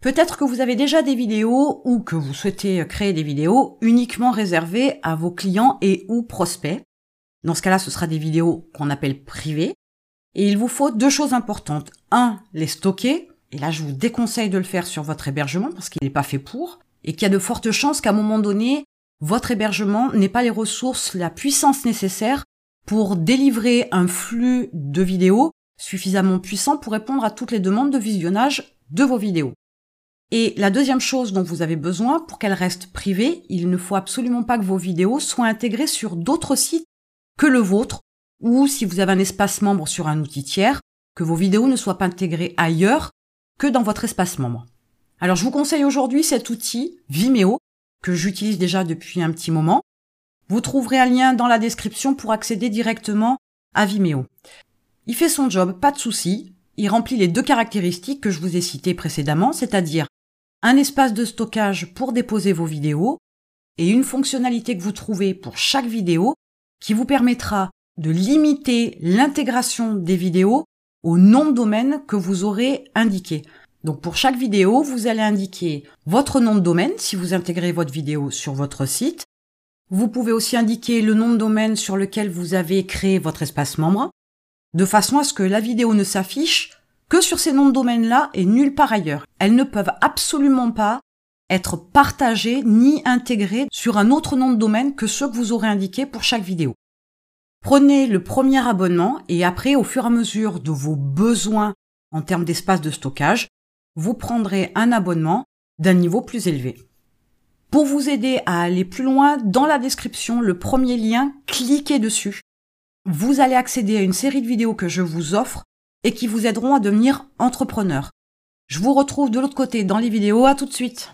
Peut-être que vous avez déjà des vidéos ou que vous souhaitez créer des vidéos uniquement réservées à vos clients et ou prospects. Dans ce cas-là, ce sera des vidéos qu'on appelle privées. Et il vous faut deux choses importantes. Un, les stocker. Et là, je vous déconseille de le faire sur votre hébergement parce qu'il n'est pas fait pour. Et qu'il y a de fortes chances qu'à un moment donné, votre hébergement n'ait pas les ressources, la puissance nécessaire pour délivrer un flux de vidéos suffisamment puissant pour répondre à toutes les demandes de visionnage de vos vidéos. Et la deuxième chose dont vous avez besoin, pour qu'elles restent privées, il ne faut absolument pas que vos vidéos soient intégrées sur d'autres sites que le vôtre, ou si vous avez un espace membre sur un outil tiers, que vos vidéos ne soient pas intégrées ailleurs que dans votre espace membre. Alors je vous conseille aujourd'hui cet outil Vimeo, que j'utilise déjà depuis un petit moment. Vous trouverez un lien dans la description pour accéder directement à Vimeo. Il fait son job, pas de souci. Il remplit les deux caractéristiques que je vous ai citées précédemment, c'est-à-dire un espace de stockage pour déposer vos vidéos et une fonctionnalité que vous trouvez pour chaque vidéo qui vous permettra de limiter l'intégration des vidéos au nom de domaine que vous aurez indiqué. Donc pour chaque vidéo, vous allez indiquer votre nom de domaine si vous intégrez votre vidéo sur votre site. Vous pouvez aussi indiquer le nom de domaine sur lequel vous avez créé votre espace membre, de façon à ce que la vidéo ne s'affiche que sur ces noms de domaine-là et nulle part ailleurs. Elles ne peuvent absolument pas être partagées ni intégrées sur un autre nom de domaine que ceux que vous aurez indiqués pour chaque vidéo. Prenez le premier abonnement et après, au fur et à mesure de vos besoins en termes d'espace de stockage, vous prendrez un abonnement d'un niveau plus élevé. Pour vous aider à aller plus loin, dans la description, le premier lien, cliquez dessus. Vous allez accéder à une série de vidéos que je vous offre et qui vous aideront à devenir entrepreneur. Je vous retrouve de l'autre côté dans les vidéos. À tout de suite.